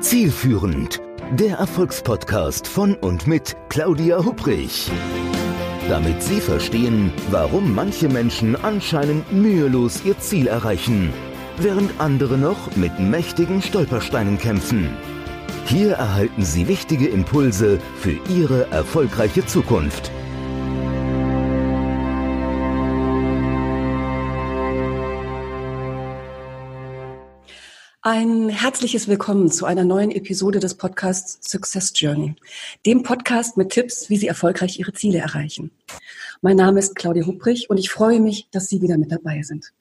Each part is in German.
Zielführend, der Erfolgspodcast von und mit Claudia Hubrich. Damit Sie verstehen, warum manche Menschen anscheinend mühelos ihr Ziel erreichen, während andere noch mit mächtigen Stolpersteinen kämpfen. Hier erhalten Sie wichtige Impulse für Ihre erfolgreiche Zukunft. Ein herzliches Willkommen zu einer neuen Episode des Podcasts Success Journey, dem Podcast mit Tipps, wie Sie erfolgreich Ihre Ziele erreichen. Mein Name ist Claudia Hubrich und ich freue mich, dass Sie wieder mit dabei sind.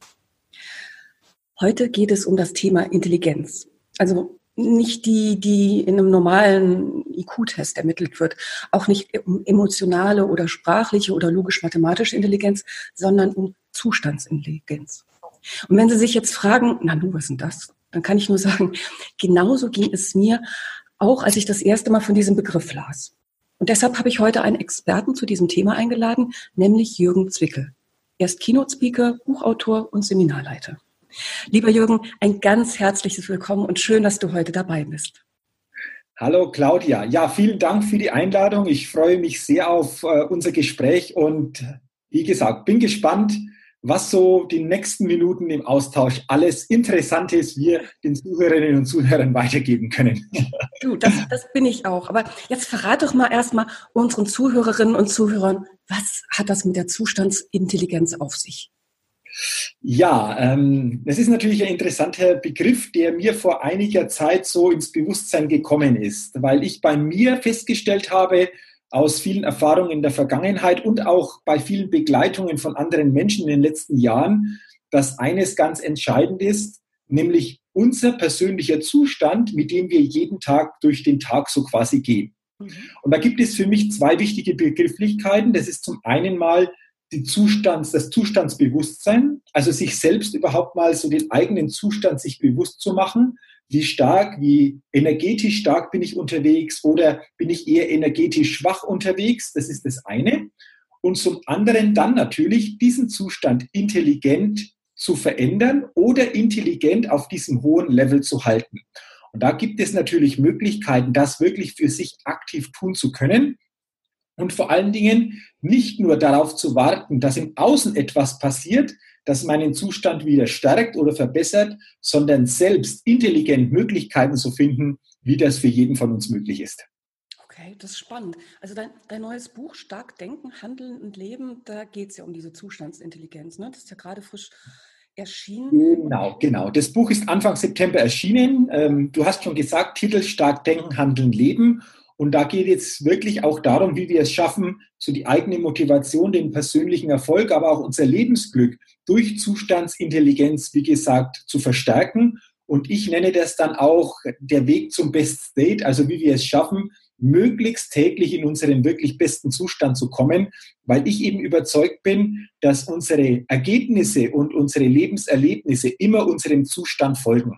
Heute geht es um das Thema Intelligenz. Also nicht die, die in einem normalen IQ-Test ermittelt wird, auch nicht um emotionale oder sprachliche oder logisch-mathematische Intelligenz, sondern um Zustandsintelligenz. Und wenn Sie sich jetzt fragen, na du, was ist denn das? Dann kann ich nur sagen, genauso ging es mir auch, als ich das erste Mal von diesem Begriff las. Und deshalb habe ich heute einen Experten zu diesem Thema eingeladen, nämlich Jürgen Zwickel. Er ist Keynote-Speaker, Buchautor und Seminarleiter. Lieber Jürgen, ein ganz herzliches Willkommen und schön, dass du heute dabei bist. Hallo Claudia. Ja, vielen Dank für die Einladung. Ich freue mich sehr auf äh, unser Gespräch und wie gesagt, bin gespannt, was so die nächsten Minuten im Austausch alles Interessantes wir den Zuhörerinnen und Zuhörern weitergeben können. Du, das, das bin ich auch. Aber jetzt verrate doch mal erstmal unseren Zuhörerinnen und Zuhörern, was hat das mit der Zustandsintelligenz auf sich? Ja, ähm, das ist natürlich ein interessanter Begriff, der mir vor einiger Zeit so ins Bewusstsein gekommen ist, weil ich bei mir festgestellt habe, aus vielen Erfahrungen in der Vergangenheit und auch bei vielen Begleitungen von anderen Menschen in den letzten Jahren, dass eines ganz entscheidend ist, nämlich unser persönlicher Zustand, mit dem wir jeden Tag durch den Tag so quasi gehen. Mhm. Und da gibt es für mich zwei wichtige Begrifflichkeiten. Das ist zum einen mal die Zustands, das Zustandsbewusstsein, also sich selbst überhaupt mal so den eigenen Zustand sich bewusst zu machen wie stark, wie energetisch stark bin ich unterwegs oder bin ich eher energetisch schwach unterwegs. Das ist das eine. Und zum anderen dann natürlich diesen Zustand intelligent zu verändern oder intelligent auf diesem hohen Level zu halten. Und da gibt es natürlich Möglichkeiten, das wirklich für sich aktiv tun zu können. Und vor allen Dingen nicht nur darauf zu warten, dass im Außen etwas passiert, das meinen Zustand wieder stärkt oder verbessert, sondern selbst intelligent Möglichkeiten zu finden, wie das für jeden von uns möglich ist. Okay, das ist spannend. Also dein, dein neues Buch Stark Denken, Handeln und Leben, da geht es ja um diese Zustandsintelligenz. Ne? Das ist ja gerade frisch erschienen. Genau, genau. Das Buch ist Anfang September erschienen. Ähm, du hast schon gesagt, Titel Stark Denken, Handeln, Leben. Und da geht es wirklich auch darum, wie wir es schaffen, so die eigene Motivation, den persönlichen Erfolg, aber auch unser Lebensglück durch Zustandsintelligenz, wie gesagt, zu verstärken. Und ich nenne das dann auch der Weg zum Best State, also wie wir es schaffen, möglichst täglich in unseren wirklich besten Zustand zu kommen, weil ich eben überzeugt bin, dass unsere Ergebnisse und unsere Lebenserlebnisse immer unserem Zustand folgen.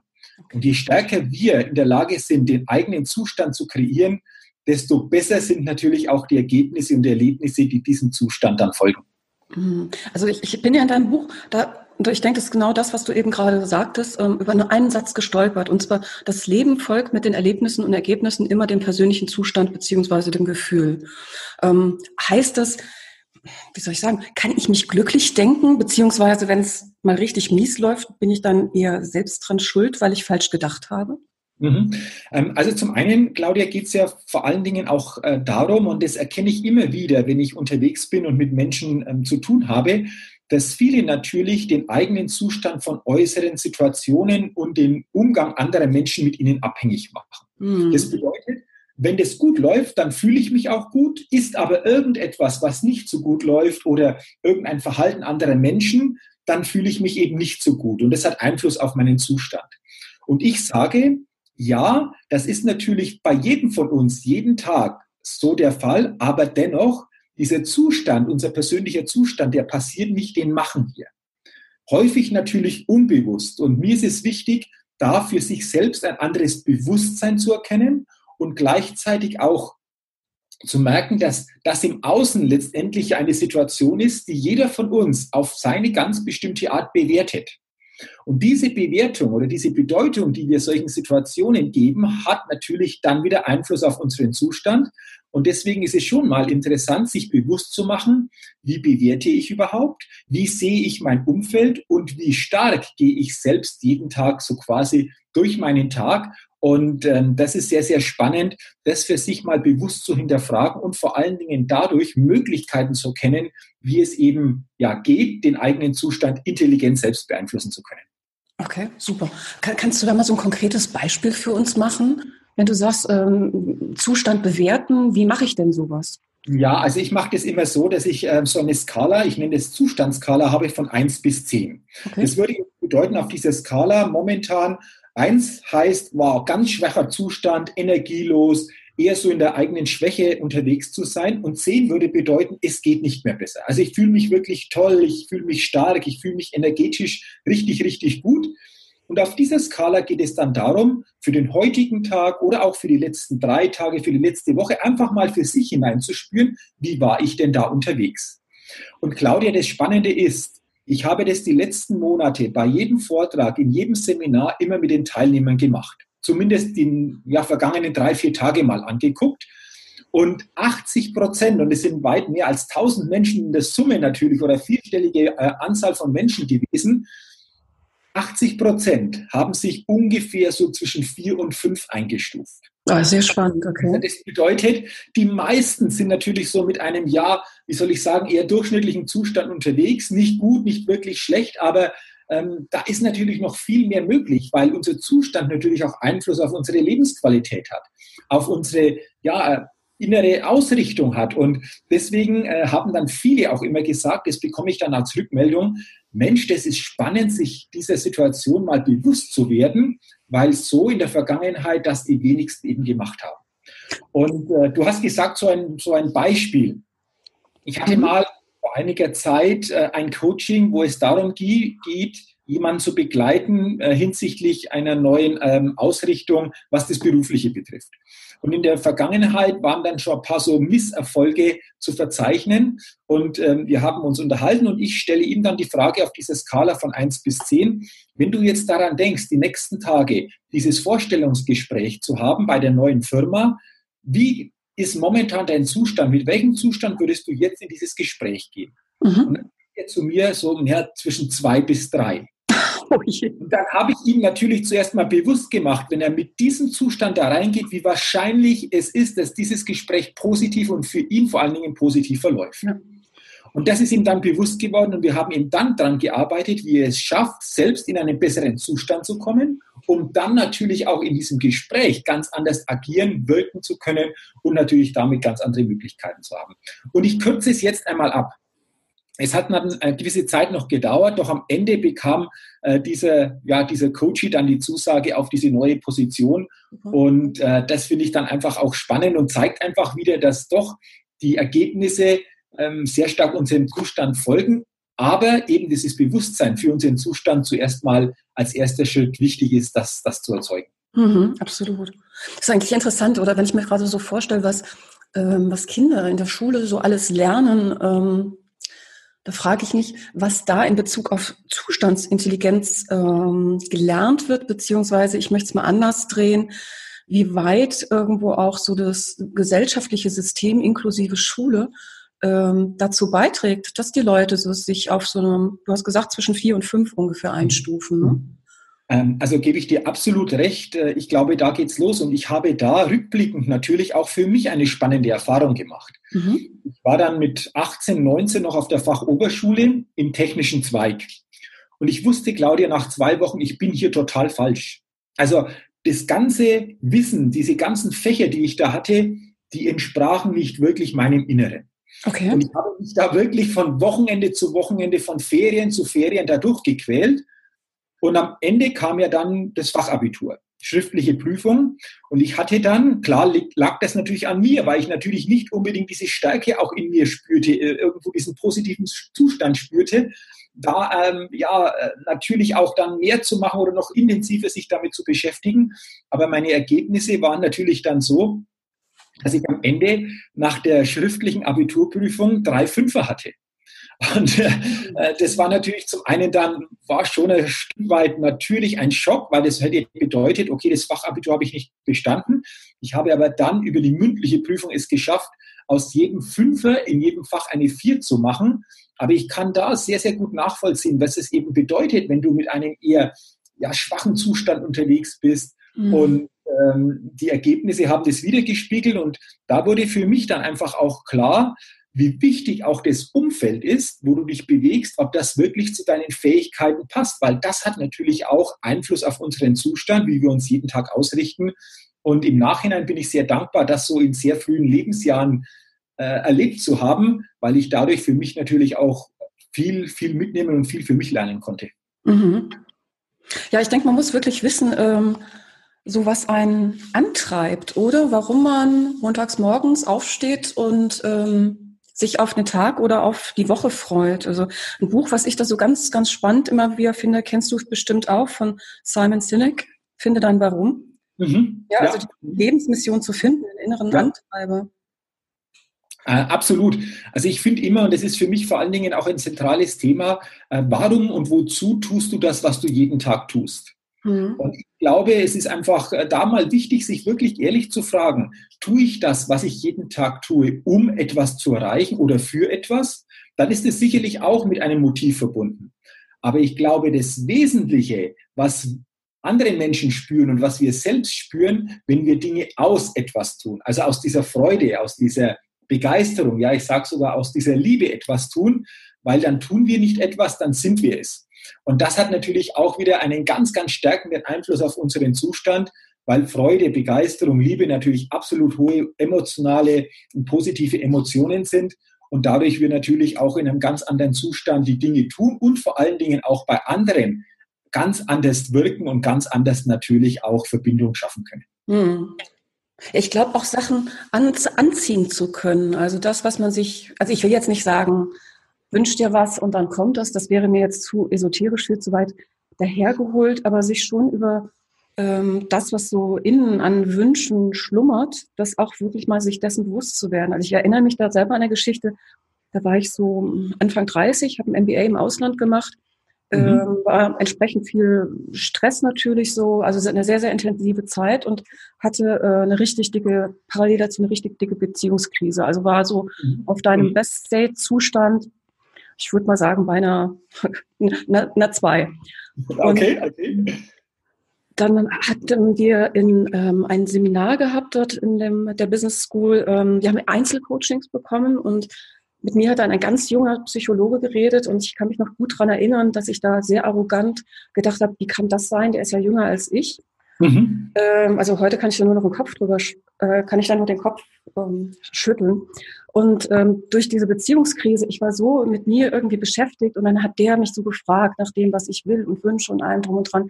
Und je stärker wir in der Lage sind, den eigenen Zustand zu kreieren, desto besser sind natürlich auch die Ergebnisse und Erlebnisse, die diesem Zustand dann folgen. Mhm. Also ich, ich bin ja in deinem Buch, da ich denke, das ist genau das, was du eben gerade sagtest, ähm, über nur einen Satz gestolpert. Und zwar, das Leben folgt mit den Erlebnissen und Ergebnissen immer dem persönlichen Zustand beziehungsweise dem Gefühl. Ähm, heißt das, wie soll ich sagen, kann ich mich glücklich denken, beziehungsweise wenn es mal richtig mies läuft, bin ich dann eher selbst dran schuld, weil ich falsch gedacht habe? Mhm. Ähm, also zum einen, Claudia, geht es ja vor allen Dingen auch äh, darum, und das erkenne ich immer wieder, wenn ich unterwegs bin und mit Menschen ähm, zu tun habe, dass viele natürlich den eigenen Zustand von äußeren Situationen und den Umgang anderer Menschen mit ihnen abhängig machen. Mhm. Das bedeutet, wenn das gut läuft, dann fühle ich mich auch gut. Ist aber irgendetwas, was nicht so gut läuft oder irgendein Verhalten anderer Menschen, dann fühle ich mich eben nicht so gut. Und das hat Einfluss auf meinen Zustand. Und ich sage, ja, das ist natürlich bei jedem von uns jeden Tag so der Fall, aber dennoch, dieser Zustand, unser persönlicher Zustand, der passiert nicht, den machen wir. Häufig natürlich unbewusst. Und mir ist es wichtig, da für sich selbst ein anderes Bewusstsein zu erkennen und gleichzeitig auch zu merken, dass das im Außen letztendlich eine Situation ist, die jeder von uns auf seine ganz bestimmte Art bewertet. Und diese Bewertung oder diese Bedeutung, die wir solchen Situationen geben, hat natürlich dann wieder Einfluss auf unseren Zustand. Und deswegen ist es schon mal interessant, sich bewusst zu machen, wie bewerte ich überhaupt, wie sehe ich mein Umfeld und wie stark gehe ich selbst jeden Tag so quasi durch meinen Tag. Und ähm, das ist sehr, sehr spannend, das für sich mal bewusst zu hinterfragen und vor allen Dingen dadurch Möglichkeiten zu kennen, wie es eben ja geht, den eigenen Zustand intelligent selbst beeinflussen zu können. Okay, super. Kann, kannst du da mal so ein konkretes Beispiel für uns machen? Wenn du sagst, ähm, Zustand bewerten, wie mache ich denn sowas? Ja, also ich mache das immer so, dass ich äh, so eine Skala, ich nenne das Zustandsskala, habe von 1 bis 10. Okay. Das würde bedeuten, auf dieser Skala momentan 1 heißt, wow, ganz schwacher Zustand, energielos, eher so in der eigenen Schwäche unterwegs zu sein. Und 10 würde bedeuten, es geht nicht mehr besser. Also ich fühle mich wirklich toll, ich fühle mich stark, ich fühle mich energetisch richtig, richtig gut. Und auf dieser Skala geht es dann darum, für den heutigen Tag oder auch für die letzten drei Tage, für die letzte Woche einfach mal für sich hineinzuspüren, wie war ich denn da unterwegs. Und Claudia, das Spannende ist, ich habe das die letzten Monate bei jedem Vortrag, in jedem Seminar immer mit den Teilnehmern gemacht. Zumindest die ja, vergangenen drei, vier Tage mal angeguckt. Und 80 Prozent, und es sind weit mehr als 1000 Menschen in der Summe natürlich oder vierstellige äh, Anzahl von Menschen gewesen, 80 Prozent haben sich ungefähr so zwischen vier und fünf eingestuft. Ah, sehr spannend, okay. Also das bedeutet, die meisten sind natürlich so mit einem ja, wie soll ich sagen, eher durchschnittlichen Zustand unterwegs. Nicht gut, nicht wirklich schlecht, aber ähm, da ist natürlich noch viel mehr möglich, weil unser Zustand natürlich auch Einfluss auf unsere Lebensqualität hat, auf unsere ja, innere Ausrichtung hat. Und deswegen äh, haben dann viele auch immer gesagt, das bekomme ich dann als Rückmeldung, Mensch, das ist spannend, sich dieser Situation mal bewusst zu werden, weil so in der Vergangenheit das die wenigsten eben gemacht haben. Und äh, du hast gesagt, so ein, so ein Beispiel. Ich hatte mhm. mal vor einiger Zeit äh, ein Coaching, wo es darum geht, jemanden zu begleiten äh, hinsichtlich einer neuen ähm, Ausrichtung, was das Berufliche betrifft. Und in der Vergangenheit waren dann schon ein paar so Misserfolge zu verzeichnen. Und ähm, wir haben uns unterhalten und ich stelle ihm dann die Frage auf dieser Skala von 1 bis 10, wenn du jetzt daran denkst, die nächsten Tage dieses Vorstellungsgespräch zu haben bei der neuen Firma, wie ist momentan dein Zustand? Mit welchem Zustand würdest du jetzt in dieses Gespräch gehen? Mhm. Und dann er zu mir so ja, zwischen zwei bis drei. Oh und dann habe ich ihm natürlich zuerst mal bewusst gemacht, wenn er mit diesem Zustand da reingeht, wie wahrscheinlich es ist, dass dieses Gespräch positiv und für ihn vor allen Dingen positiv verläuft. Ja. Und das ist ihm dann bewusst geworden und wir haben ihm dann daran gearbeitet, wie er es schafft, selbst in einen besseren Zustand zu kommen, um dann natürlich auch in diesem Gespräch ganz anders agieren, wirken zu können und natürlich damit ganz andere Möglichkeiten zu haben. Und ich kürze es jetzt einmal ab. Es hat dann eine gewisse Zeit noch gedauert, doch am Ende bekam äh, dieser, ja, dieser Coach dann die Zusage auf diese neue Position. Mhm. Und äh, das finde ich dann einfach auch spannend und zeigt einfach wieder, dass doch die Ergebnisse ähm, sehr stark unserem Zustand folgen, aber eben dieses Bewusstsein für unseren Zustand zuerst mal als erster Schritt wichtig ist, das, das zu erzeugen. Mhm, absolut. Das ist eigentlich interessant, oder wenn ich mir gerade so vorstelle, was, ähm, was Kinder in der Schule so alles lernen, ähm, da frage ich mich, was da in Bezug auf Zustandsintelligenz ähm, gelernt wird, beziehungsweise ich möchte es mal anders drehen, wie weit irgendwo auch so das gesellschaftliche System inklusive Schule ähm, dazu beiträgt, dass die Leute so sich auf so einem, du hast gesagt, zwischen vier und fünf ungefähr einstufen. Ne? Ähm, also gebe ich dir absolut recht. Äh, ich glaube, da geht's los und ich habe da rückblickend natürlich auch für mich eine spannende Erfahrung gemacht. Mhm. Ich war dann mit 18, 19 noch auf der Fachoberschule im technischen Zweig. Und ich wusste, Claudia, nach zwei Wochen, ich bin hier total falsch. Also das ganze Wissen, diese ganzen Fächer, die ich da hatte, die entsprachen nicht wirklich meinem Inneren. Okay. Und ich habe mich da wirklich von Wochenende zu Wochenende, von Ferien zu Ferien da durchgequält und am Ende kam ja dann das Fachabitur, schriftliche Prüfung. Und ich hatte dann, klar lag das natürlich an mir, weil ich natürlich nicht unbedingt diese Stärke auch in mir spürte, äh, irgendwo diesen positiven Zustand spürte, da ähm, ja äh, natürlich auch dann mehr zu machen oder noch intensiver sich damit zu beschäftigen. Aber meine Ergebnisse waren natürlich dann so, dass ich am Ende nach der schriftlichen Abiturprüfung drei Fünfer hatte. Und äh, das war natürlich zum einen dann, war schon ein Stück weit natürlich ein Schock, weil das hätte bedeutet, okay, das Fachabitur habe ich nicht bestanden. Ich habe aber dann über die mündliche Prüfung es geschafft, aus jedem Fünfer in jedem Fach eine Vier zu machen. Aber ich kann da sehr, sehr gut nachvollziehen, was es eben bedeutet, wenn du mit einem eher ja, schwachen Zustand unterwegs bist mhm. und ähm, die Ergebnisse haben das wiedergespiegelt und da wurde für mich dann einfach auch klar, wie wichtig auch das Umfeld ist, wo du dich bewegst, ob das wirklich zu deinen Fähigkeiten passt, weil das hat natürlich auch Einfluss auf unseren Zustand, wie wir uns jeden Tag ausrichten. Und im Nachhinein bin ich sehr dankbar, das so in sehr frühen Lebensjahren äh, erlebt zu haben, weil ich dadurch für mich natürlich auch viel, viel mitnehmen und viel für mich lernen konnte. Mhm. Ja, ich denke, man muss wirklich wissen, ähm, so was einen antreibt, oder? Warum man montags morgens aufsteht und ähm, sich auf den Tag oder auf die Woche freut. Also ein Buch, was ich da so ganz, ganz spannend immer wieder finde, kennst du bestimmt auch von Simon Sinek, Finde dein Warum. Mhm. Ja, also ja. die Lebensmission zu finden, den inneren ja. Antreiber. Äh, absolut. Also ich finde immer, und das ist für mich vor allen Dingen auch ein zentrales Thema, äh, warum und wozu tust du das, was du jeden Tag tust? Mhm. Und ich glaube, es ist einfach äh, da mal wichtig, sich wirklich ehrlich zu fragen, tue ich das, was ich jeden Tag tue, um etwas zu erreichen oder für etwas? Dann ist es sicherlich auch mit einem Motiv verbunden. Aber ich glaube, das Wesentliche, was andere Menschen spüren und was wir selbst spüren, wenn wir Dinge aus etwas tun, also aus dieser Freude, aus dieser Begeisterung, ja, ich sage sogar aus dieser Liebe etwas tun, weil dann tun wir nicht etwas, dann sind wir es. Und das hat natürlich auch wieder einen ganz, ganz stärkenden Einfluss auf unseren Zustand, weil Freude, Begeisterung, Liebe natürlich absolut hohe emotionale und positive Emotionen sind und dadurch wir natürlich auch in einem ganz anderen Zustand die Dinge tun und vor allen Dingen auch bei anderen ganz anders wirken und ganz anders natürlich auch Verbindung schaffen können. Hm. Ich glaube auch Sachen an, anziehen zu können. Also das, was man sich, also ich will jetzt nicht sagen, wünscht dir was und dann kommt das. Das wäre mir jetzt zu esoterisch, viel zu weit dahergeholt, aber sich schon über ähm, das, was so innen an Wünschen schlummert, das auch wirklich mal sich dessen bewusst zu werden. Also ich erinnere mich da selber an eine Geschichte, da war ich so Anfang 30, habe ein MBA im Ausland gemacht, mhm. ähm, war entsprechend viel Stress natürlich so, also eine sehr, sehr intensive Zeit und hatte äh, eine richtig dicke, parallel dazu eine richtig dicke Beziehungskrise. Also war so mhm. auf deinem mhm. Best-State-Zustand ich würde mal sagen, bei einer, einer, einer zwei. Okay, okay. Dann hatten wir in, ähm, ein Seminar gehabt dort in dem, der Business School. Ähm, wir haben Einzelcoachings bekommen und mit mir hat dann ein ganz junger Psychologe geredet und ich kann mich noch gut daran erinnern, dass ich da sehr arrogant gedacht habe, wie kann das sein? Der ist ja jünger als ich. Mhm. Ähm, also heute kann ich da nur noch den Kopf drüber, äh, kann ich dann nur den Kopf ähm, schütteln. Und ähm, durch diese Beziehungskrise, ich war so mit mir irgendwie beschäftigt und dann hat der mich so gefragt nach dem, was ich will und wünsche und allem drum und dran.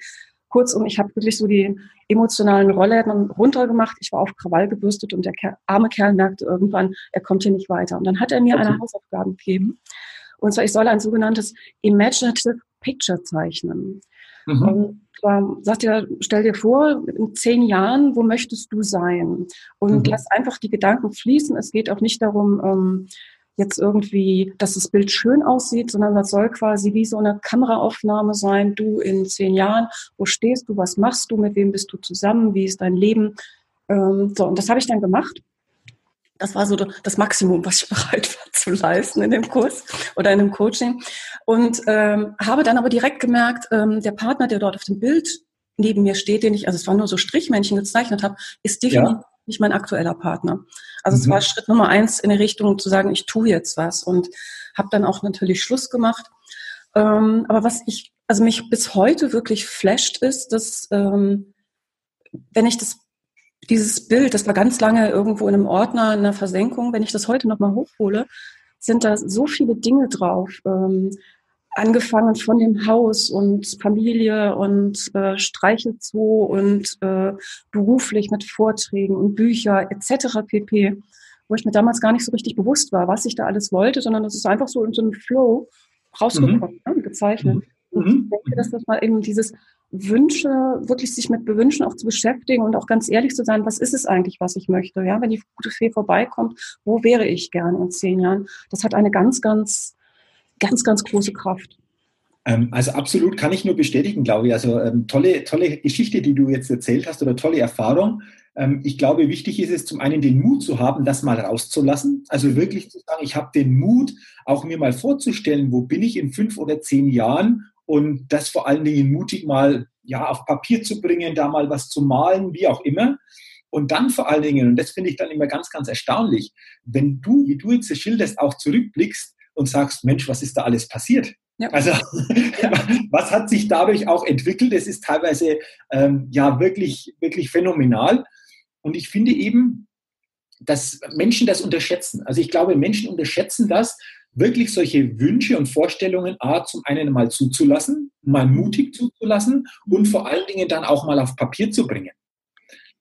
Kurzum, ich habe wirklich so die emotionalen Rollladen runtergemacht. Ich war auf Krawall gebürstet und der Kerl, arme Kerl merkte irgendwann, er kommt hier nicht weiter. Und dann hat er mir okay. eine Hausaufgabe gegeben. Und zwar, ich soll ein sogenanntes Imaginative Picture zeichnen. Mhm. Und zwar sagt er, stell dir vor, in zehn Jahren, wo möchtest du sein? Und mhm. lass einfach die Gedanken fließen. Es geht auch nicht darum, ähm, jetzt irgendwie, dass das Bild schön aussieht, sondern das soll quasi wie so eine Kameraaufnahme sein. Du in zehn Jahren, wo stehst du, was machst du, mit wem bist du zusammen, wie ist dein Leben? Ähm, so, und das habe ich dann gemacht. Das war so das Maximum, was ich bereit war zu leisten in dem Kurs oder in dem Coaching. Und ähm, habe dann aber direkt gemerkt, ähm, der Partner, der dort auf dem Bild neben mir steht, den ich, also es war nur so Strichmännchen gezeichnet habe, ist definitiv ja. nicht mein aktueller Partner. Also mhm. es war Schritt Nummer eins in die Richtung zu sagen, ich tue jetzt was und habe dann auch natürlich Schluss gemacht. Ähm, aber was ich, also mich bis heute wirklich flasht, ist, dass ähm, wenn ich das dieses Bild, das war ganz lange irgendwo in einem Ordner, in einer Versenkung. Wenn ich das heute nochmal hochhole, sind da so viele Dinge drauf. Ähm, angefangen von dem Haus und Familie und äh, Streichelzoo und äh, beruflich mit Vorträgen und Bücher etc. pp., wo ich mir damals gar nicht so richtig bewusst war, was ich da alles wollte, sondern es ist einfach so in so einem Flow rausgekommen, mhm. ne, gezeichnet. Mhm. Und ich denke, dass das mal eben dieses Wünsche, wirklich sich mit Bewünschen auch zu beschäftigen und auch ganz ehrlich zu sein, was ist es eigentlich, was ich möchte? Ja, wenn die gute Fee vorbeikommt, wo wäre ich gerne in zehn Jahren? Das hat eine ganz, ganz ganz, ganz große Kraft. Ähm, also absolut kann ich nur bestätigen, glaube ich. Also ähm, tolle, tolle Geschichte, die du jetzt erzählt hast oder tolle Erfahrung. Ähm, ich glaube, wichtig ist es zum einen den Mut zu haben, das mal rauszulassen. Also wirklich zu sagen, ich habe den Mut, auch mir mal vorzustellen, wo bin ich in fünf oder zehn Jahren und das vor allen Dingen mutig mal ja auf Papier zu bringen, da mal was zu malen, wie auch immer. Und dann vor allen Dingen, und das finde ich dann immer ganz, ganz erstaunlich, wenn du, wie du jetzt schilderst, auch zurückblickst und sagst, Mensch, was ist da alles passiert? Ja. Also was hat sich dadurch auch entwickelt? Es ist teilweise ähm, ja wirklich, wirklich phänomenal. Und ich finde eben, dass Menschen das unterschätzen. Also ich glaube, Menschen unterschätzen das, wirklich solche Wünsche und Vorstellungen A, zum einen mal zuzulassen, mal mutig zuzulassen und vor allen Dingen dann auch mal auf Papier zu bringen.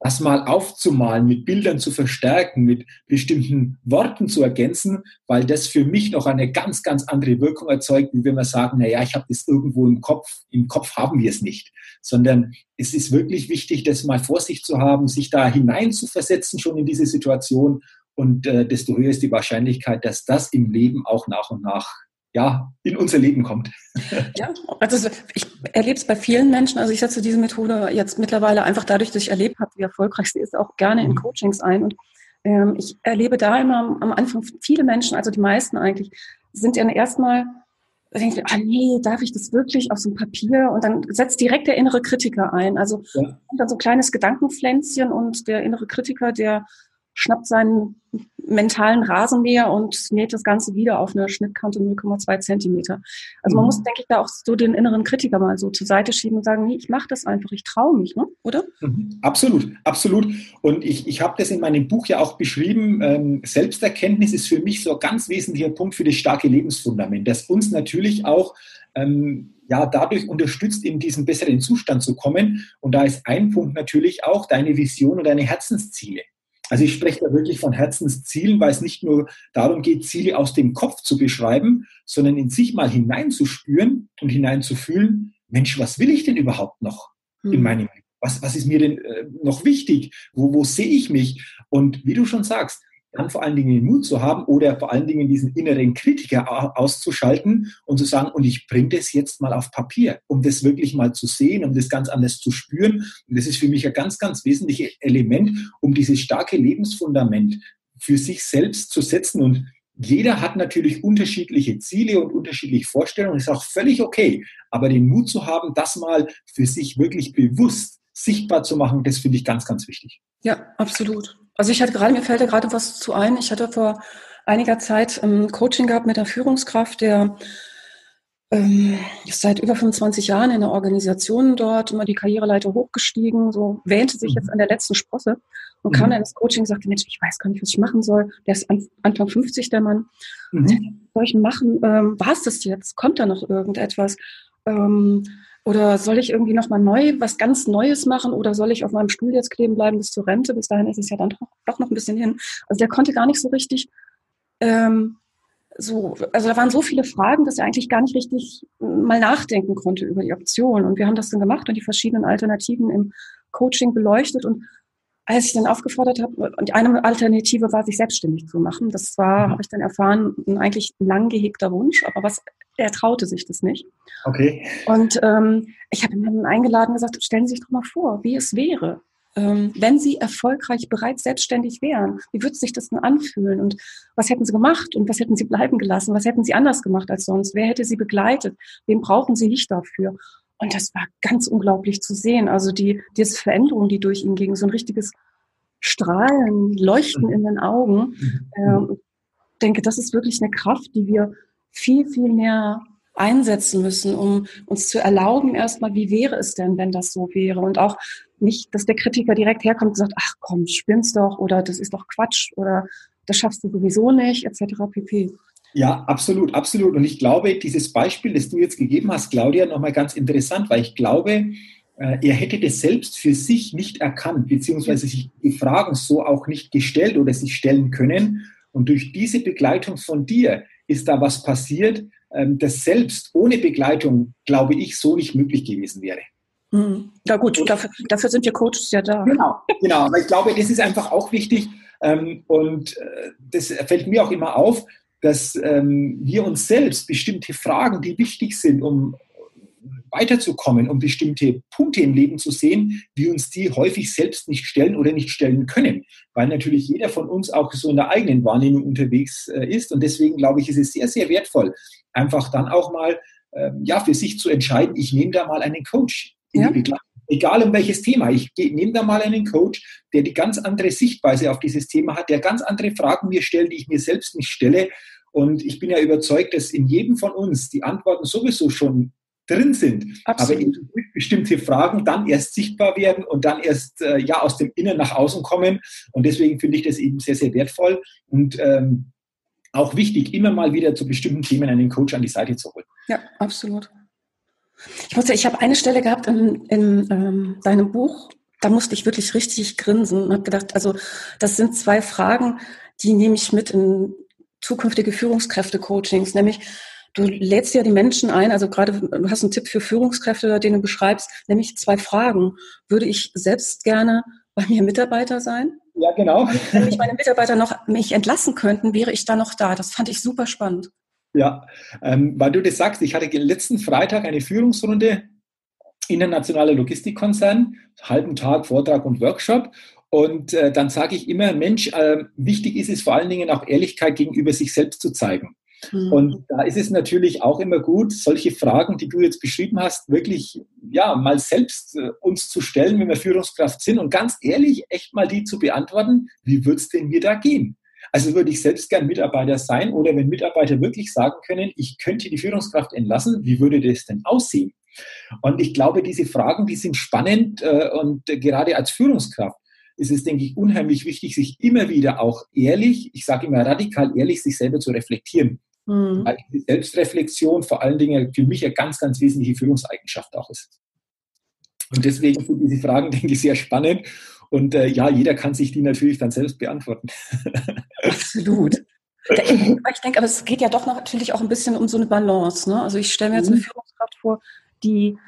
Das mal aufzumalen, mit Bildern zu verstärken, mit bestimmten Worten zu ergänzen, weil das für mich noch eine ganz, ganz andere Wirkung erzeugt, wie wenn wir sagen, na ja, ich habe das irgendwo im Kopf, im Kopf haben wir es nicht, sondern es ist wirklich wichtig, das mal vor sich zu haben, sich da hinein zu versetzen schon in diese Situation und äh, desto höher ist die Wahrscheinlichkeit, dass das im Leben auch nach und nach ja, in unser Leben kommt. Ja, also ich erlebe es bei vielen Menschen. Also ich setze diese Methode jetzt mittlerweile einfach dadurch, dass ich erlebt habe, wie erfolgreich sie ist, auch gerne in mhm. Coachings ein. Und ähm, ich erlebe da immer am Anfang viele Menschen, also die meisten eigentlich, sind ja erstmal denke ich, ah nee, darf ich das wirklich auf so einem Papier? Und dann setzt direkt der innere Kritiker ein. Also ja. dann so ein kleines Gedankenpflänzchen und der innere Kritiker, der schnappt seinen mentalen Rasenmäher und näht das Ganze wieder auf eine Schnittkante 0,2 Zentimeter. Also man mhm. muss, denke ich, da auch so den inneren Kritiker mal so zur Seite schieben und sagen, nee, ich mache das einfach, ich traue mich, ne? oder? Mhm. Absolut, absolut. Und ich, ich habe das in meinem Buch ja auch beschrieben, ähm, Selbsterkenntnis ist für mich so ein ganz wesentlicher Punkt für das starke Lebensfundament, das uns natürlich auch ähm, ja, dadurch unterstützt, in diesen besseren Zustand zu kommen. Und da ist ein Punkt natürlich auch deine Vision und deine Herzensziele. Also ich spreche da wirklich von Herzenszielen, weil es nicht nur darum geht, Ziele aus dem Kopf zu beschreiben, sondern in sich mal hineinzuspüren und hineinzufühlen, Mensch, was will ich denn überhaupt noch in hm. meinem Leben? Was, was ist mir denn äh, noch wichtig? Wo, wo sehe ich mich? Und wie du schon sagst, dann vor allen Dingen den Mut zu haben oder vor allen Dingen diesen inneren Kritiker auszuschalten und zu sagen, und ich bringe das jetzt mal auf Papier, um das wirklich mal zu sehen, um das ganz anders zu spüren. Und das ist für mich ein ganz, ganz wesentliches Element, um dieses starke Lebensfundament für sich selbst zu setzen. Und jeder hat natürlich unterschiedliche Ziele und unterschiedliche Vorstellungen. Ist auch völlig okay. Aber den Mut zu haben, das mal für sich wirklich bewusst sichtbar zu machen, das finde ich ganz, ganz wichtig. Ja, absolut. Also ich hatte gerade, mir fällt da gerade was zu ein. Ich hatte vor einiger Zeit ein ähm, Coaching gehabt mit einer Führungskraft, der ähm, seit über 25 Jahren in der Organisation dort, immer die Karriereleiter hochgestiegen, so wähnte sich jetzt mhm. an der letzten Sprosse und mhm. kam dann ins Coaching und sagte, Mensch, ich weiß gar nicht, was ich machen soll. Der ist an, Anfang 50, der Mann. Mhm. Was soll ich machen? Ähm, War es das jetzt? Kommt da noch irgendetwas? Ähm, oder soll ich irgendwie nochmal neu, was ganz Neues machen? Oder soll ich auf meinem Stuhl jetzt kleben bleiben bis zur Rente? Bis dahin ist es ja dann doch, doch noch ein bisschen hin. Also der konnte gar nicht so richtig, ähm, so, also da waren so viele Fragen, dass er eigentlich gar nicht richtig mal nachdenken konnte über die Optionen. Und wir haben das dann gemacht und die verschiedenen Alternativen im Coaching beleuchtet. Und als ich dann aufgefordert habe, und die eine Alternative war, sich selbstständig zu machen. Das war, mhm. habe ich dann erfahren, ein eigentlich lang gehegter Wunsch, aber was er traute sich das nicht. Okay. Und ähm, ich habe ihn dann eingeladen und gesagt, stellen Sie sich doch mal vor, wie es wäre, ähm, wenn Sie erfolgreich bereits selbstständig wären. Wie würde sich das denn anfühlen? Und was hätten Sie gemacht? Und was hätten Sie bleiben gelassen? Was hätten Sie anders gemacht als sonst? Wer hätte Sie begleitet? Wen brauchen Sie nicht dafür? Und das war ganz unglaublich zu sehen. Also die, diese Veränderung, die durch ihn ging, so ein richtiges Strahlen, Leuchten mhm. in den Augen. Mhm. Ähm, denke, das ist wirklich eine Kraft, die wir viel, viel mehr einsetzen müssen, um uns zu erlauben, erstmal, wie wäre es denn, wenn das so wäre? Und auch nicht, dass der Kritiker direkt herkommt und sagt, ach komm, spinnst doch oder das ist doch Quatsch oder das schaffst du sowieso nicht, etc. pp. Ja, absolut, absolut. Und ich glaube, dieses Beispiel, das du jetzt gegeben hast, Claudia, nochmal ganz interessant, weil ich glaube, äh, er hätte das selbst für sich nicht erkannt, beziehungsweise sich die Fragen so auch nicht gestellt oder sich stellen können. Und durch diese Begleitung von dir ist da was passiert, ähm, das selbst ohne Begleitung, glaube ich, so nicht möglich gewesen wäre. Hm. Ja gut, dafür, dafür sind wir Coaches ja da. Genau, genau. Aber ich glaube, das ist einfach auch wichtig ähm, und äh, das fällt mir auch immer auf. Dass ähm, wir uns selbst bestimmte Fragen, die wichtig sind, um weiterzukommen, um bestimmte Punkte im Leben zu sehen, wir uns die häufig selbst nicht stellen oder nicht stellen können, weil natürlich jeder von uns auch so in der eigenen Wahrnehmung unterwegs äh, ist. Und deswegen glaube ich, ist es sehr, sehr wertvoll, einfach dann auch mal äh, ja, für sich zu entscheiden, ich nehme da mal einen Coach in ja. die Begleitung. Egal um welches Thema. Ich nehme da mal einen Coach, der die ganz andere Sichtweise auf dieses Thema hat, der ganz andere Fragen mir stellt, die ich mir selbst nicht stelle. Und ich bin ja überzeugt, dass in jedem von uns die Antworten sowieso schon drin sind. Absolut. Aber bestimmte Fragen dann erst sichtbar werden und dann erst äh, ja aus dem Innen nach außen kommen. Und deswegen finde ich das eben sehr, sehr wertvoll und ähm, auch wichtig, immer mal wieder zu bestimmten Themen einen Coach an die Seite zu holen. Ja, absolut. Ich muss ja, ich habe eine Stelle gehabt in, in ähm, deinem Buch, da musste ich wirklich richtig grinsen und habe gedacht, also das sind zwei Fragen, die nehme ich mit in zukünftige Führungskräfte-Coachings, nämlich Du lädst ja die Menschen ein, also gerade du hast einen Tipp für Führungskräfte, den du beschreibst, nämlich zwei Fragen. Würde ich selbst gerne bei mir Mitarbeiter sein? Ja, genau. Wenn mich meine Mitarbeiter noch mich entlassen könnten, wäre ich da noch da. Das fand ich super spannend. Ja, ähm, weil du das sagst, ich hatte letzten Freitag eine Führungsrunde internationaler Logistikkonzern, halben Tag Vortrag und Workshop. Und äh, dann sage ich immer, Mensch, äh, wichtig ist es vor allen Dingen auch Ehrlichkeit gegenüber sich selbst zu zeigen. Mhm. Und da ist es natürlich auch immer gut, solche Fragen, die du jetzt beschrieben hast, wirklich ja mal selbst äh, uns zu stellen, wenn wir Führungskraft sind und ganz ehrlich echt mal die zu beantworten, wie wird es denn mir da gehen? Also würde ich selbst gern Mitarbeiter sein oder wenn Mitarbeiter wirklich sagen können, ich könnte die Führungskraft entlassen, wie würde das denn aussehen? Und ich glaube, diese Fragen, die sind spannend äh, und gerade als Führungskraft ist es, denke ich, unheimlich wichtig, sich immer wieder auch ehrlich, ich sage immer radikal ehrlich, sich selber zu reflektieren. Mhm. Weil Selbstreflexion vor allen Dingen für mich eine ganz, ganz wesentliche Führungseigenschaft auch ist. Und deswegen sind diese Fragen, denke ich, sehr spannend. Und äh, ja, jeder kann sich die natürlich dann selbst beantworten. Absolut. Ich denke, aber es geht ja doch natürlich auch ein bisschen um so eine Balance. Ne? Also ich stelle mir jetzt eine mhm. Führungskraft vor, die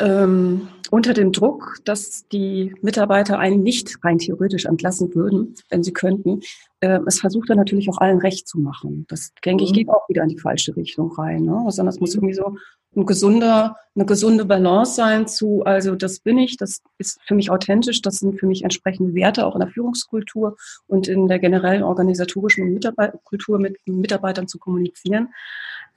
ähm, unter dem Druck, dass die Mitarbeiter einen nicht rein theoretisch entlassen würden, wenn sie könnten, äh, es versucht dann natürlich auch allen recht zu machen. Das, denke ich, mhm. geht auch wieder in die falsche Richtung rein. Ne? Sondern es muss irgendwie so ein gesunder, eine gesunde Balance sein zu, also das bin ich, das ist für mich authentisch, das sind für mich entsprechende Werte auch in der Führungskultur und in der generellen organisatorischen Mitarbeiterkultur mit Mitarbeitern zu kommunizieren.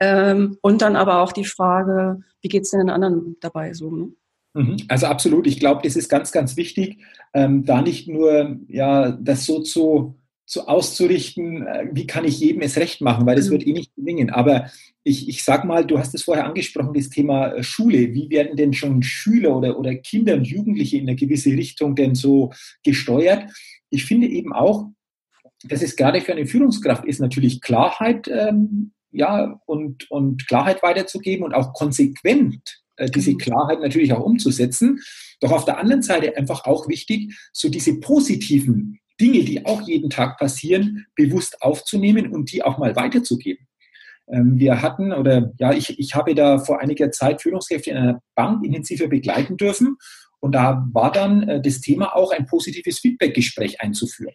Ähm, und dann aber auch die Frage, wie geht es denn den anderen dabei so? Ne? Mhm. Also absolut, ich glaube, das ist ganz, ganz wichtig, ähm, da nicht nur ja, das so zu, zu auszurichten, äh, wie kann ich jedem es recht machen, weil das mhm. wird eh nicht gelingen. Aber ich, ich sag mal, du hast es vorher angesprochen, das Thema äh, Schule. Wie werden denn schon Schüler oder, oder Kinder und Jugendliche in eine gewisse Richtung denn so gesteuert? Ich finde eben auch, dass es gerade für eine Führungskraft ist, natürlich Klarheit ähm, ja, und, und Klarheit weiterzugeben und auch konsequent äh, diese mhm. Klarheit natürlich auch umzusetzen. Doch auf der anderen Seite einfach auch wichtig, so diese positiven Dinge, die auch jeden Tag passieren, bewusst aufzunehmen und die auch mal weiterzugeben. Ähm, wir hatten, oder ja, ich, ich habe da vor einiger Zeit Führungskräfte in einer Bank intensiver begleiten dürfen. Und da war dann äh, das Thema auch ein positives Feedbackgespräch einzuführen.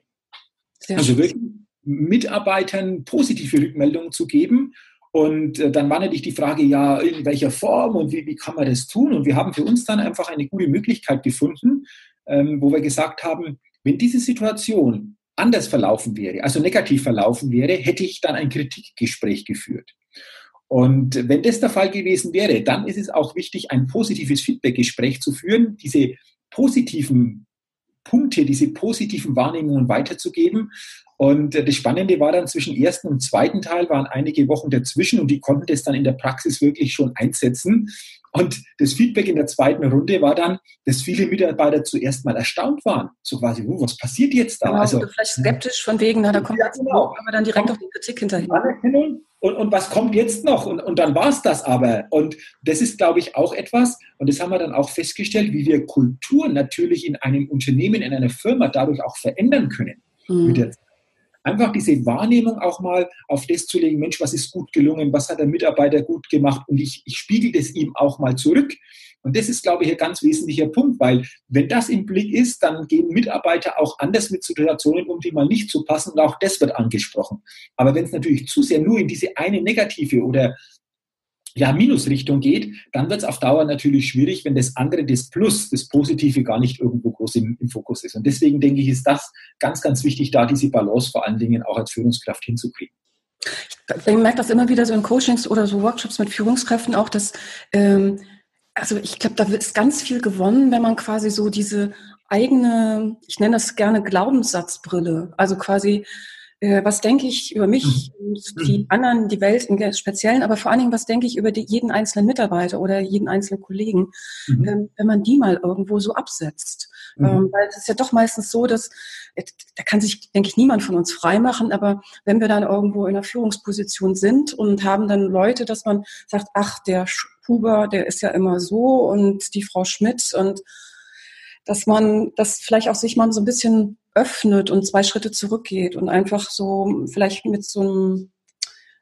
Sehr also wirklich Mitarbeitern positive Rückmeldungen zu geben. Und äh, dann war natürlich die Frage, ja, in welcher Form und wie, wie kann man das tun? Und wir haben für uns dann einfach eine gute Möglichkeit gefunden, ähm, wo wir gesagt haben, wenn diese Situation anders verlaufen wäre, also negativ verlaufen wäre, hätte ich dann ein Kritikgespräch geführt. Und wenn das der Fall gewesen wäre, dann ist es auch wichtig, ein positives Feedbackgespräch zu führen, diese positiven Punkte, diese positiven Wahrnehmungen weiterzugeben und äh, das Spannende war dann zwischen ersten und zweiten Teil waren einige Wochen dazwischen und die konnten das dann in der Praxis wirklich schon einsetzen. Und das Feedback in der zweiten Runde war dann, dass viele Mitarbeiter zuerst mal erstaunt waren. So quasi, oh, was passiert jetzt da? Genau, also vielleicht skeptisch von wegen, na, da kommt ja, genau. aber dann direkt auf die Kritik hinterher. Anerkennung und, und was kommt jetzt noch? Und, und dann war es das aber. Und das ist, glaube ich, auch etwas, und das haben wir dann auch festgestellt, wie wir Kultur natürlich in einem Unternehmen, in einer Firma dadurch auch verändern können. Mhm. Einfach diese Wahrnehmung auch mal auf das zu legen, Mensch, was ist gut gelungen, was hat der Mitarbeiter gut gemacht und ich, ich spiegel das ihm auch mal zurück. Und das ist, glaube ich, ein ganz wesentlicher Punkt, weil wenn das im Blick ist, dann gehen Mitarbeiter auch anders mit Situationen um, die mal nicht zu so passen und auch das wird angesprochen. Aber wenn es natürlich zu sehr nur in diese eine negative oder ja, Minusrichtung geht, dann wird es auf Dauer natürlich schwierig, wenn das andere, das Plus, das Positive gar nicht irgendwo groß im, im, Fokus ist. Und deswegen denke ich, ist das ganz, ganz wichtig, da diese Balance vor allen Dingen auch als Führungskraft hinzukriegen. Ich merke das immer wieder so in Coachings oder so Workshops mit Führungskräften auch, dass, ähm, also ich glaube, da ist ganz viel gewonnen, wenn man quasi so diese eigene, ich nenne das gerne Glaubenssatzbrille, also quasi äh, was denke ich über mich mhm. und die mhm. anderen, die Welt im Speziellen, aber vor allen Dingen, was denke ich über die, jeden einzelnen Mitarbeiter oder jeden einzelnen Kollegen, mhm. ähm, wenn man die mal irgendwo so absetzt. Mhm. Ähm, weil es ist ja doch meistens so, dass, äh, da kann sich, denke ich, niemand von uns freimachen, aber wenn wir dann irgendwo in einer Führungsposition sind und haben dann Leute, dass man sagt, ach, der Huber, der ist ja immer so und die Frau Schmidt und dass man das vielleicht auch sich mal so ein bisschen öffnet und zwei Schritte zurückgeht und einfach so vielleicht mit so einem,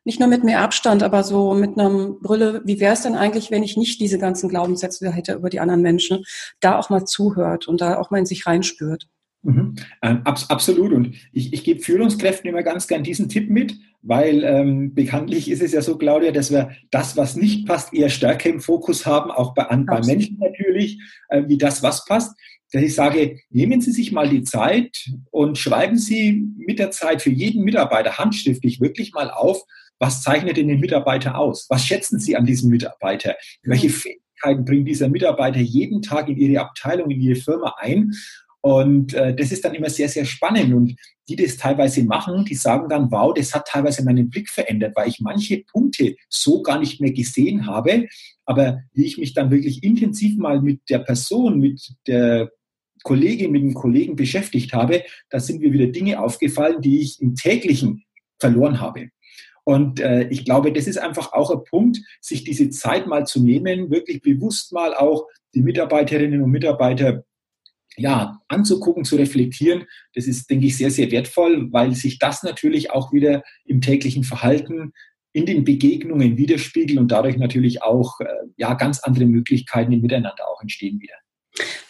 nicht nur mit mehr Abstand, aber so mit einer Brille, wie wäre es denn eigentlich, wenn ich nicht diese ganzen Glaubenssätze hätte über die anderen Menschen, da auch mal zuhört und da auch mal in sich reinspürt. Mhm. Ähm, abs absolut. Und ich, ich gebe Führungskräften immer ganz gern diesen Tipp mit, weil ähm, bekanntlich ist es ja so, Claudia, dass wir das, was nicht passt, eher stärker im Fokus haben, auch bei, an, bei Menschen natürlich, äh, wie das, was passt dass ich sage, nehmen Sie sich mal die Zeit und schreiben Sie mit der Zeit für jeden Mitarbeiter handschriftlich wirklich mal auf, was zeichnet denn den Mitarbeiter aus? Was schätzen Sie an diesem Mitarbeiter? Welche mhm. Fähigkeiten bringt dieser Mitarbeiter jeden Tag in Ihre Abteilung, in Ihre Firma ein? Und äh, das ist dann immer sehr, sehr spannend. Und die das teilweise machen, die sagen dann, wow, das hat teilweise meinen Blick verändert, weil ich manche Punkte so gar nicht mehr gesehen habe. Aber wie ich mich dann wirklich intensiv mal mit der Person, mit der Kollegin, mit dem Kollegen beschäftigt habe, da sind mir wieder Dinge aufgefallen, die ich im täglichen verloren habe. Und äh, ich glaube, das ist einfach auch ein Punkt, sich diese Zeit mal zu nehmen, wirklich bewusst mal auch die Mitarbeiterinnen und Mitarbeiter ja, anzugucken, zu reflektieren. Das ist, denke ich, sehr, sehr wertvoll, weil sich das natürlich auch wieder im täglichen Verhalten, in den Begegnungen widerspiegelt und dadurch natürlich auch äh, ja, ganz andere Möglichkeiten im Miteinander auch entstehen wieder.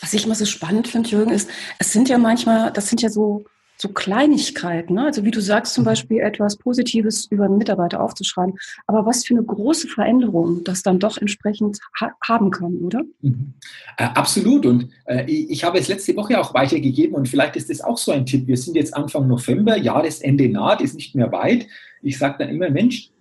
Was ich immer so spannend finde, Jürgen, ist, es sind ja manchmal, das sind ja so, so Kleinigkeiten, ne? also wie du sagst, zum mhm. Beispiel etwas Positives über einen Mitarbeiter aufzuschreiben, aber was für eine große Veränderung das dann doch entsprechend ha haben kann, oder? Mhm. Äh, absolut und äh, ich habe es letzte Woche auch weitergegeben und vielleicht ist das auch so ein Tipp. Wir sind jetzt Anfang November, Jahresende naht, ist nicht mehr weit. Ich sage dann immer, Mensch,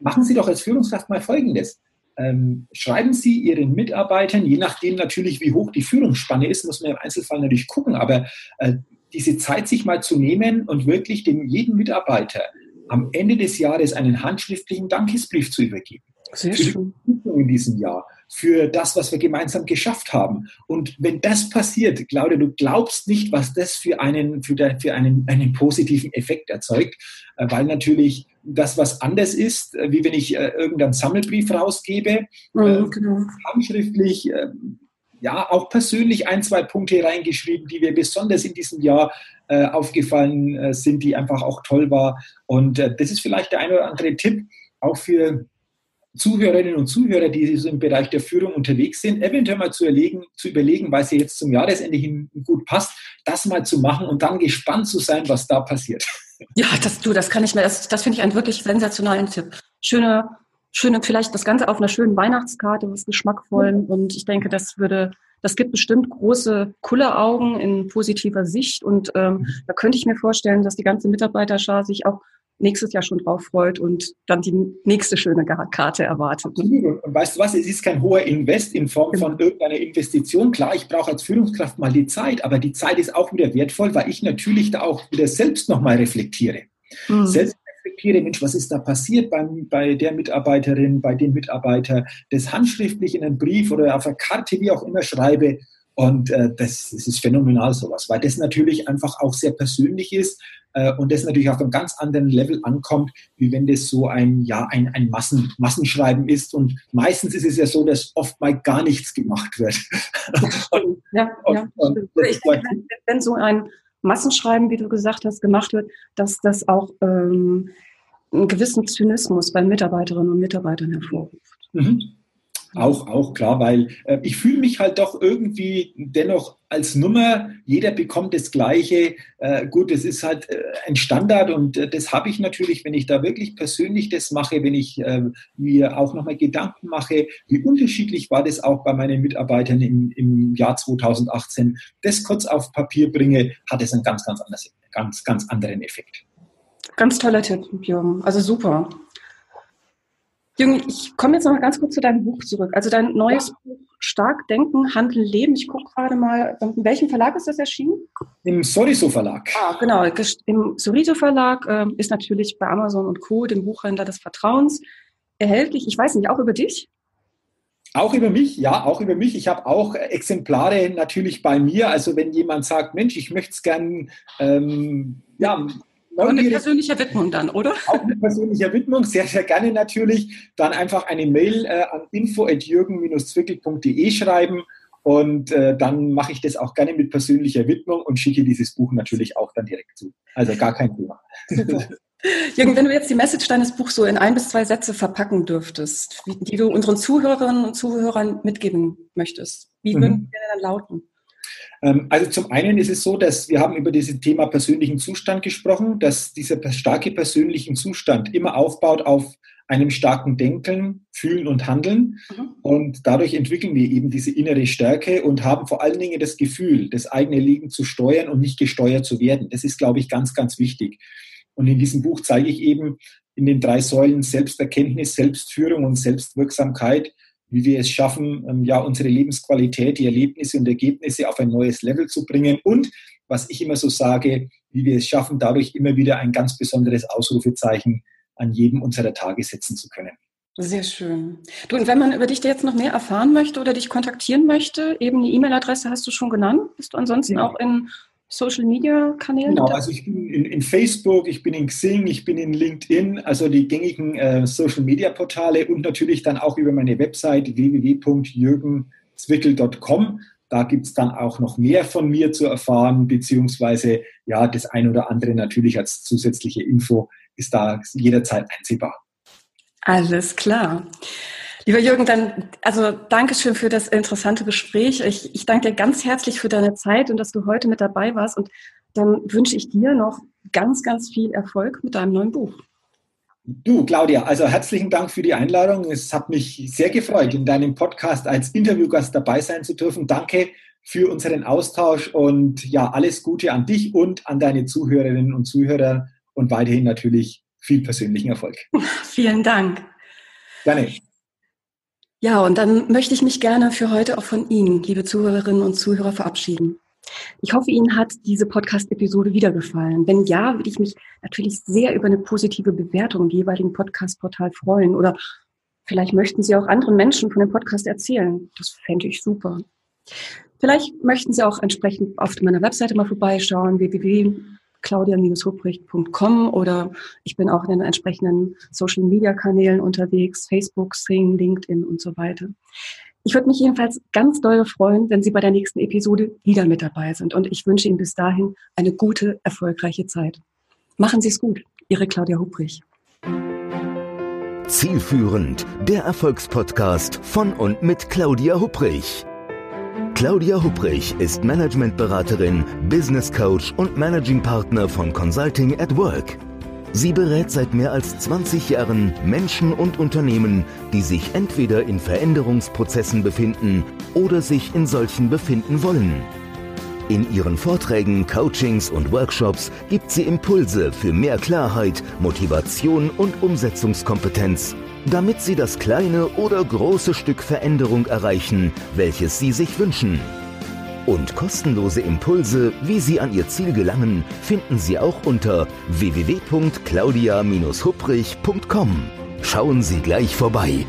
machen Sie doch als Führungskraft mal Folgendes ähm, schreiben Sie Ihren Mitarbeitern, je nachdem natürlich, wie hoch die Führungsspanne ist, muss man im Einzelfall natürlich gucken, aber äh, diese Zeit sich mal zu nehmen und wirklich dem jeden Mitarbeiter am Ende des Jahres einen handschriftlichen Dankesbrief zu übergeben. Sehr schön. in diesem Jahr, für das, was wir gemeinsam geschafft haben. Und wenn das passiert, Claudia, du glaubst nicht, was das für einen, für, der, für einen, einen positiven Effekt erzeugt, äh, weil natürlich das was anders ist, äh, wie wenn ich äh, irgendeinen Sammelbrief rausgebe, mhm, genau. handschriftlich, äh, ja, auch persönlich ein, zwei Punkte reingeschrieben, die mir besonders in diesem Jahr äh, aufgefallen äh, sind, die einfach auch toll war. Und das ist vielleicht der eine oder andere Tipp, auch für Zuhörerinnen und Zuhörer, die so im Bereich der Führung unterwegs sind, eventuell mal zu, erlegen, zu überlegen, weil sie jetzt zum Jahresende hin gut passt, das mal zu machen und dann gespannt zu sein, was da passiert. Ja, das, du, das kann ich mir, das, das finde ich einen wirklich sensationalen Tipp. Schöne, schöne, vielleicht das Ganze auf einer schönen Weihnachtskarte, was geschmackvollen. Und ich denke, das würde, das gibt bestimmt große Kulleraugen in positiver Sicht. Und ähm, mhm. da könnte ich mir vorstellen, dass die ganze Mitarbeiterschar sich auch nächstes Jahr schon drauf freut und dann die nächste schöne Karte erwartet. Und weißt du was, es ist kein hoher Invest in Form von genau. irgendeiner Investition. Klar, ich brauche als Führungskraft mal die Zeit, aber die Zeit ist auch wieder wertvoll, weil ich natürlich da auch wieder selbst nochmal reflektiere. Mhm. Selbst reflektiere, Mensch, was ist da passiert beim, bei der Mitarbeiterin, bei dem Mitarbeiter, das handschriftlich in einen Brief oder auf einer Karte, wie auch immer schreibe und äh, das, das ist phänomenal sowas, weil das natürlich einfach auch sehr persönlich ist und das natürlich auf einem ganz anderen Level ankommt, wie wenn das so ein, ja, ein, ein Massen, Massenschreiben ist. Und meistens ist es ja so, dass oft mal gar nichts gemacht wird. und, ja, und, ja. Und ich denke, wenn, wenn so ein Massenschreiben, wie du gesagt hast, gemacht wird, dass das auch ähm, einen gewissen Zynismus bei Mitarbeiterinnen und Mitarbeitern hervorruft. Mhm. Auch, auch klar, weil äh, ich fühle mich halt doch irgendwie dennoch als Nummer. Jeder bekommt das Gleiche. Äh, gut, das ist halt äh, ein Standard und äh, das habe ich natürlich, wenn ich da wirklich persönlich das mache, wenn ich äh, mir auch nochmal Gedanken mache, wie unterschiedlich war das auch bei meinen Mitarbeitern im, im Jahr 2018, das kurz auf Papier bringe, hat es einen ganz, ganz, anders, ganz, ganz anderen Effekt. Ganz toller Tipp, Jürgen. Also super. Jürgen, ich komme jetzt noch mal ganz kurz zu deinem Buch zurück. Also dein neues ja. Buch Stark Denken, Handeln, Leben. Ich gucke gerade mal, in welchem Verlag ist das erschienen? Im Soriso Verlag. Ah, genau. Im Soriso Verlag äh, ist natürlich bei Amazon und Co., dem Buchhändler des Vertrauens, erhältlich. Ich weiß nicht, auch über dich? Auch über mich, ja, auch über mich. Ich habe auch Exemplare natürlich bei mir. Also wenn jemand sagt, Mensch, ich möchte es gern ähm, ja, und eine persönliche Widmung dann, oder? Auch eine persönliche Widmung, sehr, sehr gerne natürlich. Dann einfach eine Mail äh, an info.jürgen-zwickel.de schreiben und äh, dann mache ich das auch gerne mit persönlicher Widmung und schicke dieses Buch natürlich auch dann direkt zu. Also gar kein Thema. Jürgen, wenn du jetzt die Message deines Buchs so in ein bis zwei Sätze verpacken dürftest, die du unseren Zuhörerinnen und Zuhörern mitgeben möchtest, wie würden mhm. die dann lauten? Ähm, also zum einen ist es so, dass wir haben über dieses Thema persönlichen Zustand gesprochen, dass dieser starke persönlichen Zustand immer aufbaut auf einem starken Denken, Fühlen und Handeln. Mhm. Und dadurch entwickeln wir eben diese innere Stärke und haben vor allen Dingen das Gefühl, das eigene Leben zu steuern und nicht gesteuert zu werden. Das ist, glaube ich, ganz, ganz wichtig. Und in diesem Buch zeige ich eben in den drei Säulen Selbsterkenntnis, Selbstführung und Selbstwirksamkeit, wie wir es schaffen, ähm, ja, unsere Lebensqualität, die Erlebnisse und Ergebnisse auf ein neues Level zu bringen und was ich immer so sage, wie wir es schaffen, dadurch immer wieder ein ganz besonderes Ausrufezeichen an jedem unserer Tage setzen zu können. Sehr schön. Du, und wenn man über dich jetzt noch mehr erfahren möchte oder dich kontaktieren möchte, eben eine E-Mail-Adresse hast du schon genannt. Bist du ansonsten ja. auch in Social Media Kanälen? Genau, also ich bin in, in, Facebook, ich bin in Xing, ich bin in LinkedIn, also die gängigen äh, Social Media Portale und natürlich dann auch über meine Website www.jürgenzwickel.com. Da gibt es dann auch noch mehr von mir zu erfahren, beziehungsweise ja, das ein oder andere natürlich als zusätzliche Info ist da jederzeit einsehbar. Alles klar. Lieber Jürgen, dann, also Dankeschön für das interessante Gespräch. Ich, ich danke dir ganz herzlich für deine Zeit und dass du heute mit dabei warst. Und dann wünsche ich dir noch ganz, ganz viel Erfolg mit deinem neuen Buch. Du, Claudia, also herzlichen Dank für die Einladung. Es hat mich sehr gefreut, in deinem Podcast als Interviewgast dabei sein zu dürfen. Danke für unseren Austausch und ja, alles Gute an dich und an deine Zuhörerinnen und Zuhörer und weiterhin natürlich viel persönlichen Erfolg. Vielen Dank. Gerne. Ja, und dann möchte ich mich gerne für heute auch von Ihnen, liebe Zuhörerinnen und Zuhörer, verabschieden. Ich hoffe, Ihnen hat diese Podcast-Episode wieder gefallen. Wenn ja, würde ich mich natürlich sehr über eine positive Bewertung im jeweiligen Podcast-Portal freuen. Oder vielleicht möchten Sie auch anderen Menschen von dem Podcast erzählen. Das fände ich super. Vielleicht möchten Sie auch entsprechend auf meiner Webseite mal vorbeischauen, www claudia-hubricht.com oder ich bin auch in den entsprechenden Social-Media-Kanälen unterwegs, Facebook, Sing, LinkedIn und so weiter. Ich würde mich jedenfalls ganz doll freuen, wenn Sie bei der nächsten Episode wieder mit dabei sind und ich wünsche Ihnen bis dahin eine gute, erfolgreiche Zeit. Machen Sie es gut. Ihre Claudia Hubrich. Zielführend, der Erfolgspodcast von und mit Claudia Hubrich. Claudia Hubrich ist Managementberaterin, Business Coach und Managing Partner von Consulting at Work. Sie berät seit mehr als 20 Jahren Menschen und Unternehmen, die sich entweder in Veränderungsprozessen befinden oder sich in solchen befinden wollen. In ihren Vorträgen, Coachings und Workshops gibt sie Impulse für mehr Klarheit, Motivation und Umsetzungskompetenz damit Sie das kleine oder große Stück Veränderung erreichen, welches Sie sich wünschen. Und kostenlose Impulse, wie Sie an Ihr Ziel gelangen, finden Sie auch unter www.claudia-hupprich.com. Schauen Sie gleich vorbei.